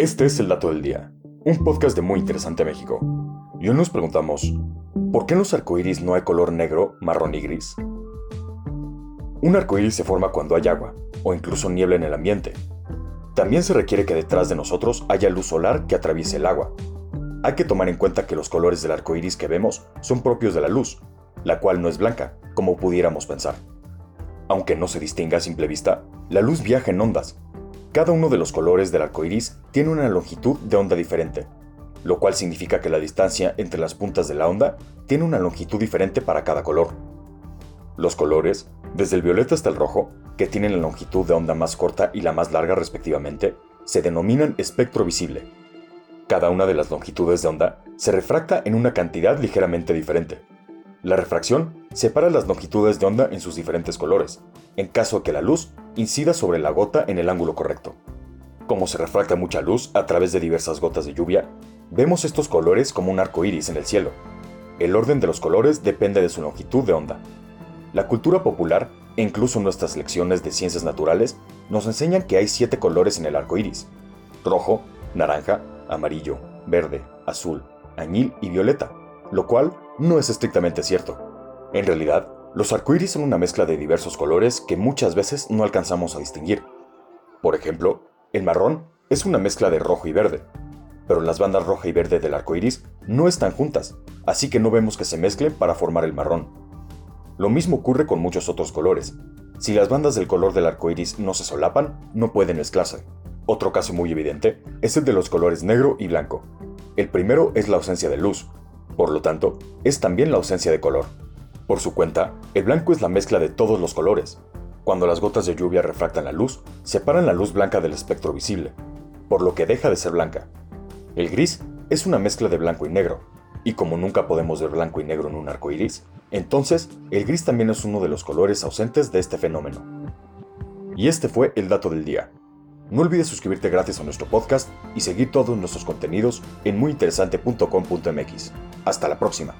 Este es el dato del día, un podcast de Muy Interesante México. Y hoy nos preguntamos, ¿por qué en los arcoíris no hay color negro, marrón y gris? Un arcoíris se forma cuando hay agua, o incluso niebla en el ambiente. También se requiere que detrás de nosotros haya luz solar que atraviese el agua. Hay que tomar en cuenta que los colores del arcoíris que vemos son propios de la luz, la cual no es blanca, como pudiéramos pensar. Aunque no se distinga a simple vista, la luz viaja en ondas. Cada uno de los colores del arco iris tiene una longitud de onda diferente, lo cual significa que la distancia entre las puntas de la onda tiene una longitud diferente para cada color. Los colores, desde el violeta hasta el rojo, que tienen la longitud de onda más corta y la más larga respectivamente, se denominan espectro visible. Cada una de las longitudes de onda se refracta en una cantidad ligeramente diferente. La refracción separa las longitudes de onda en sus diferentes colores, en caso de que la luz incida sobre la gota en el ángulo correcto. Como se refracta mucha luz a través de diversas gotas de lluvia, vemos estos colores como un arco iris en el cielo. El orden de los colores depende de su longitud de onda. La cultura popular, e incluso nuestras lecciones de ciencias naturales, nos enseñan que hay siete colores en el arco iris: rojo, naranja, amarillo, verde, azul, añil y violeta lo cual no es estrictamente cierto. En realidad, los arcoíris son una mezcla de diversos colores que muchas veces no alcanzamos a distinguir. Por ejemplo, el marrón es una mezcla de rojo y verde, pero las bandas roja y verde del arco iris no están juntas, así que no vemos que se mezclen para formar el marrón. Lo mismo ocurre con muchos otros colores. Si las bandas del color del arco iris no se solapan, no pueden mezclarse. Otro caso muy evidente es el de los colores negro y blanco. El primero es la ausencia de luz, por lo tanto, es también la ausencia de color. Por su cuenta, el blanco es la mezcla de todos los colores. Cuando las gotas de lluvia refractan la luz, separan la luz blanca del espectro visible, por lo que deja de ser blanca. El gris es una mezcla de blanco y negro, y como nunca podemos ver blanco y negro en un arco iris, entonces el gris también es uno de los colores ausentes de este fenómeno. Y este fue el dato del día. No olvides suscribirte gratis a nuestro podcast y seguir todos nuestros contenidos en muyinteresante.com.mx. Hasta la próxima.